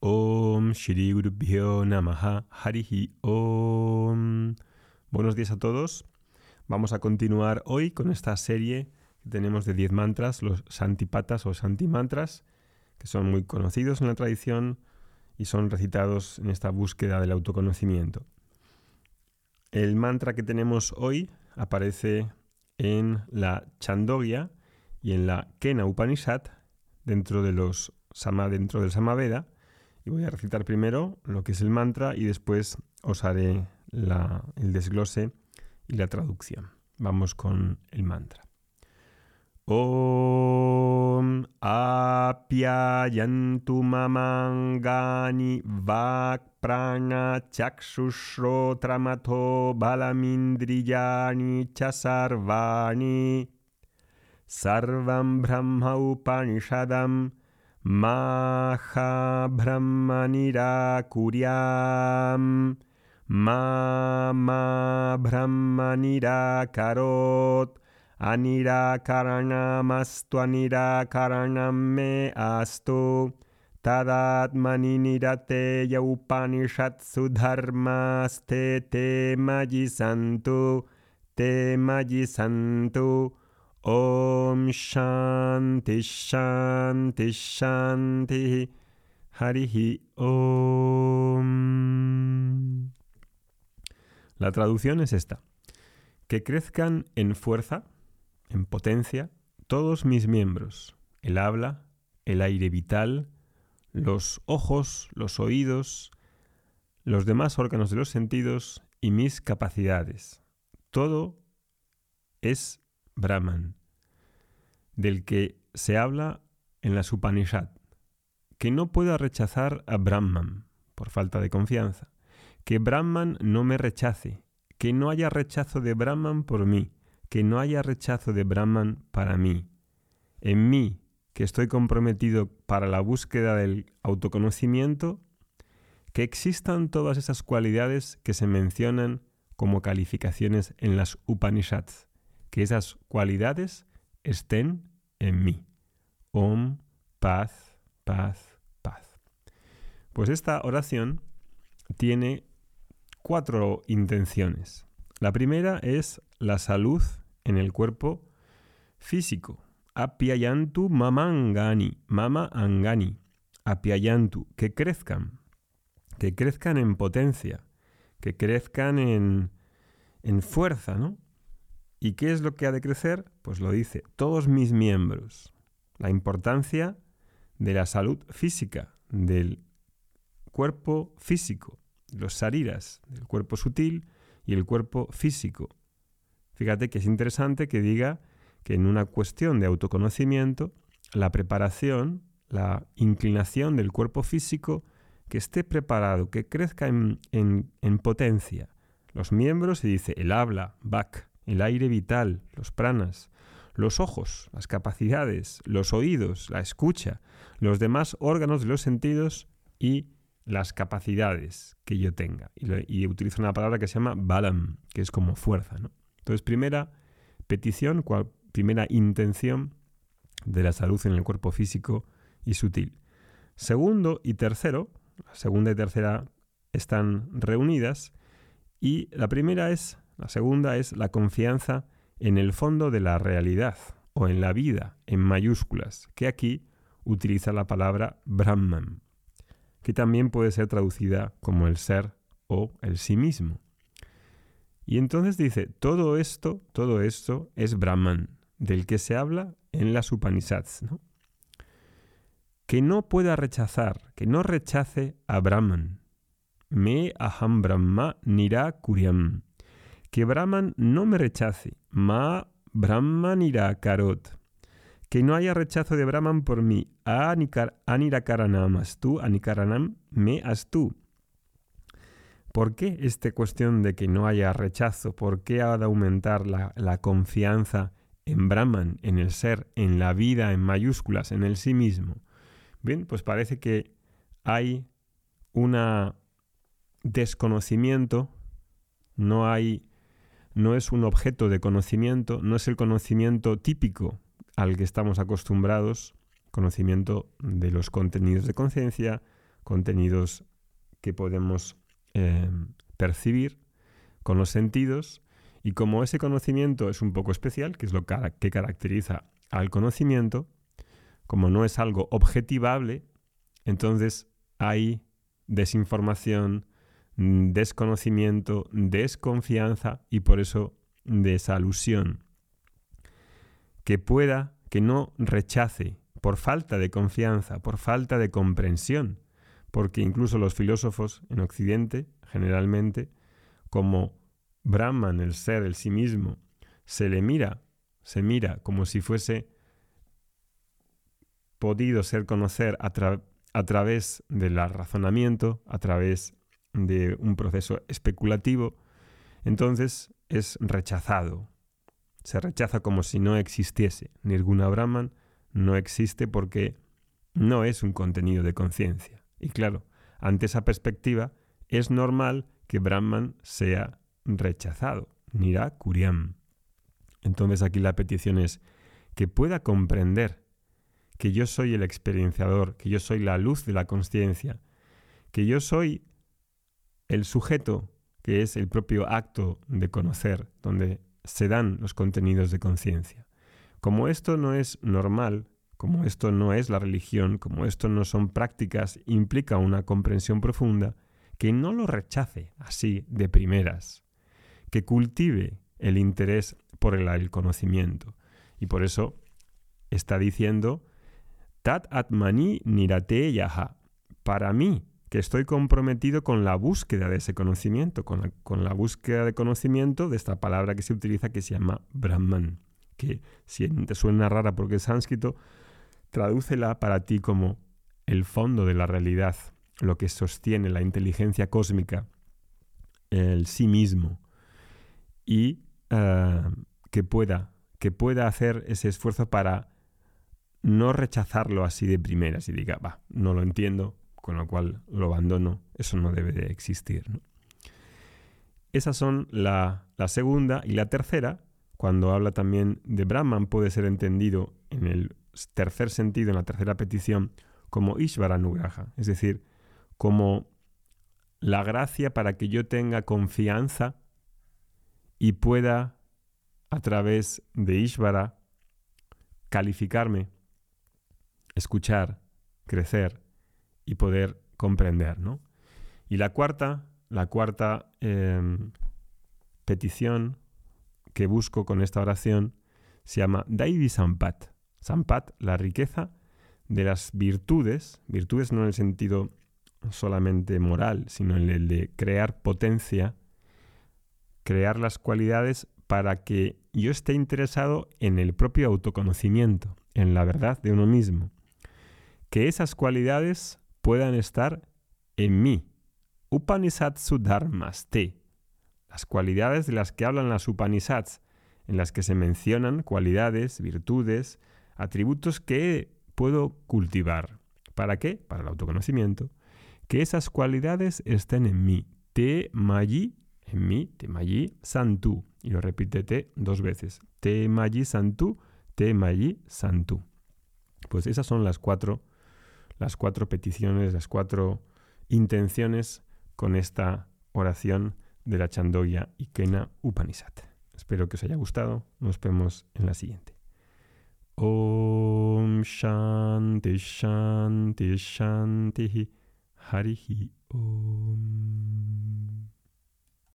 Om Shri Gurubhyo Namaha Harihi Om. Buenos días a todos. Vamos a continuar hoy con esta serie que tenemos de 10 mantras, los Santipatas o Santimantras, que son muy conocidos en la tradición y son recitados en esta búsqueda del autoconocimiento. El mantra que tenemos hoy aparece en la Chandogya y en la Kena Upanishad dentro de los dentro del Samaveda. Voy a recitar primero lo que es el mantra y después os haré el desglose y la traducción. Vamos con el mantra. Om apyayantu mamangani vak prana tramato balamindriyani chasarvani sarvam brahma upanishadam मा हा भ्रह्म निराकुर्यां मा भ्रह्म निराकरोत् अनिराकरणमस्त्वनिराकरणं मे अस्तु तदात्मनि निरते य उपनिषत्सुधर्मास्ते ते मजिषन्तु ते मजिषन्तु Om Shanti Shanti Shanti Harihi Om. La traducción es esta. Que crezcan en fuerza en potencia todos mis miembros, el habla, el aire vital, los ojos, los oídos, los demás órganos de los sentidos y mis capacidades. Todo es Brahman, del que se habla en la Upanishad, que no pueda rechazar a Brahman por falta de confianza, que Brahman no me rechace, que no haya rechazo de Brahman por mí, que no haya rechazo de Brahman para mí. En mí, que estoy comprometido para la búsqueda del autoconocimiento, que existan todas esas cualidades que se mencionan como calificaciones en las Upanishads, que esas cualidades estén en mí. Om, paz, paz, paz. Pues esta oración tiene cuatro intenciones. La primera es la salud en el cuerpo físico. Apiayantu mamangani, mama angani. Apiayantu, que crezcan, que crezcan en potencia, que crezcan en, en fuerza, ¿no? ¿Y qué es lo que ha de crecer? Pues lo dice, todos mis miembros. La importancia de la salud física, del cuerpo físico, los sariras, del cuerpo sutil, y el cuerpo físico. Fíjate que es interesante que diga que en una cuestión de autoconocimiento, la preparación, la inclinación del cuerpo físico, que esté preparado, que crezca en, potencia. Los miembros, se dice el habla, bak, el aire vital, los pranas, los ojos, las capacidades, los oídos, la escucha, los demás órganos de los sentidos y las capacidades que yo tenga. Y, utilizo una palabra que se llama balam, que es como fuerza. Entonces, primera petición, cual, primera intención de la salud en el cuerpo físico y sutil. Segundo y tercero, la segunda y tercera están reunidas y la primera es, la segunda es la confianza en el fondo de la realidad o en la vida en mayúsculas, que aquí utiliza la palabra Brahman que también puede ser traducida como el ser o el sí mismo. Y entonces dice, todo esto, todo esto es Brahman, del que se habla en las Upanishads. Que no pueda rechazar, que no rechace a Brahman. Me aham Brahma nira kuryam. Que Brahman no me rechace. Ma Brahma nira karot que no haya rechazo de Brahman por mí. Anirakaranam tú, anikaranam me tú. ¿Por qué esta cuestión de que no haya rechazo? ¿Por qué ha de aumentar la, la confianza en Brahman, en el ser, en la vida, en mayúsculas, en el sí mismo? Bien, pues parece que hay un desconocimiento, no hay, no es un objeto de conocimiento, no es el conocimiento típico al que estamos acostumbrados, conocimiento de los contenidos de conciencia, contenidos que podemos eh, percibir con los sentidos y como ese conocimiento es un poco especial, que es lo que caracteriza al conocimiento, como no es algo objetivable, entonces hay desinformación, desconocimiento, desconfianza y por eso desalusión. Que pueda, que no rechace por falta de confianza, por falta de comprensión, porque incluso los filósofos en Occidente, generalmente, como Brahman, el ser, el sí mismo, se le mira, se mira como si fuese podido ser conocer a, a través del razonamiento, a través de un proceso especulativo, entonces es rechazado. Se rechaza como si no existiese. Nirguna Brahman no existe porque no es un contenido de conciencia. Y claro, ante esa perspectiva, es normal que Brahman sea rechazado. Nira Kuriam. Entonces aquí la petición es que pueda comprender que yo soy el experienciador, que yo soy la luz de la conciencia, que yo soy el sujeto, que es el propio acto de conocer, donde se dan los contenidos de conciencia. Como esto no es normal, como esto no es la religión, como esto no son prácticas, implica una comprensión profunda, que no lo rechace así de primeras, que cultive el interés por el, conocimiento. Y por eso está diciendo, Tat atmani nirate yaha. Para mí, que estoy comprometido con la búsqueda de ese conocimiento, con la, con la, búsqueda de conocimiento de esta palabra que se utiliza que se llama Brahman, que si te suena rara porque es sánscrito, tradúcela para ti como el fondo de la realidad, lo que sostiene la inteligencia cósmica, el sí mismo, y eh, que, pueda, que pueda hacer ese esfuerzo para no rechazarlo así de primeras y diga, va, no lo entiendo, con lo cual lo abandono, eso no debe de existir. Esas son la, la segunda y la tercera, cuando habla también de Brahman, puede ser entendido en el tercer sentido, en la tercera petición, como Ishvara Nugraha, es decir, como la gracia para que yo tenga confianza y pueda, a través de Ishvara, calificarme, escuchar, crecer y poder comprender. ¿no? Y la cuarta, la cuarta em, petición que busco con esta oración se llama Daivi Sampat. Sampat, la riqueza de las virtudes, virtudes no en el sentido solamente moral, sino en el de crear potencia, crear las cualidades para que yo esté interesado en el propio autoconocimiento, en la verdad de uno mismo. Que esas cualidades puedan estar en mí. Upanishat Sudharmaste. Las cualidades de las que hablan las Upanishads, en las que se mencionan cualidades, virtudes, atributos que puedo cultivar. ¿Para qué? Para el autoconocimiento. Que esas cualidades estén en mí. Te mayi, en mí, te mayi santu. Y lo repítete dos veces. Te mayi santu, te mayi santu. Pues esas son las cuatro, las cuatro peticiones, las cuatro intenciones con esta oración de la Chandoya Ikena Upanishad. Espero que os haya gustado. Nos vemos en la siguiente. Om Shanti Shanti Shanti Harihi Om.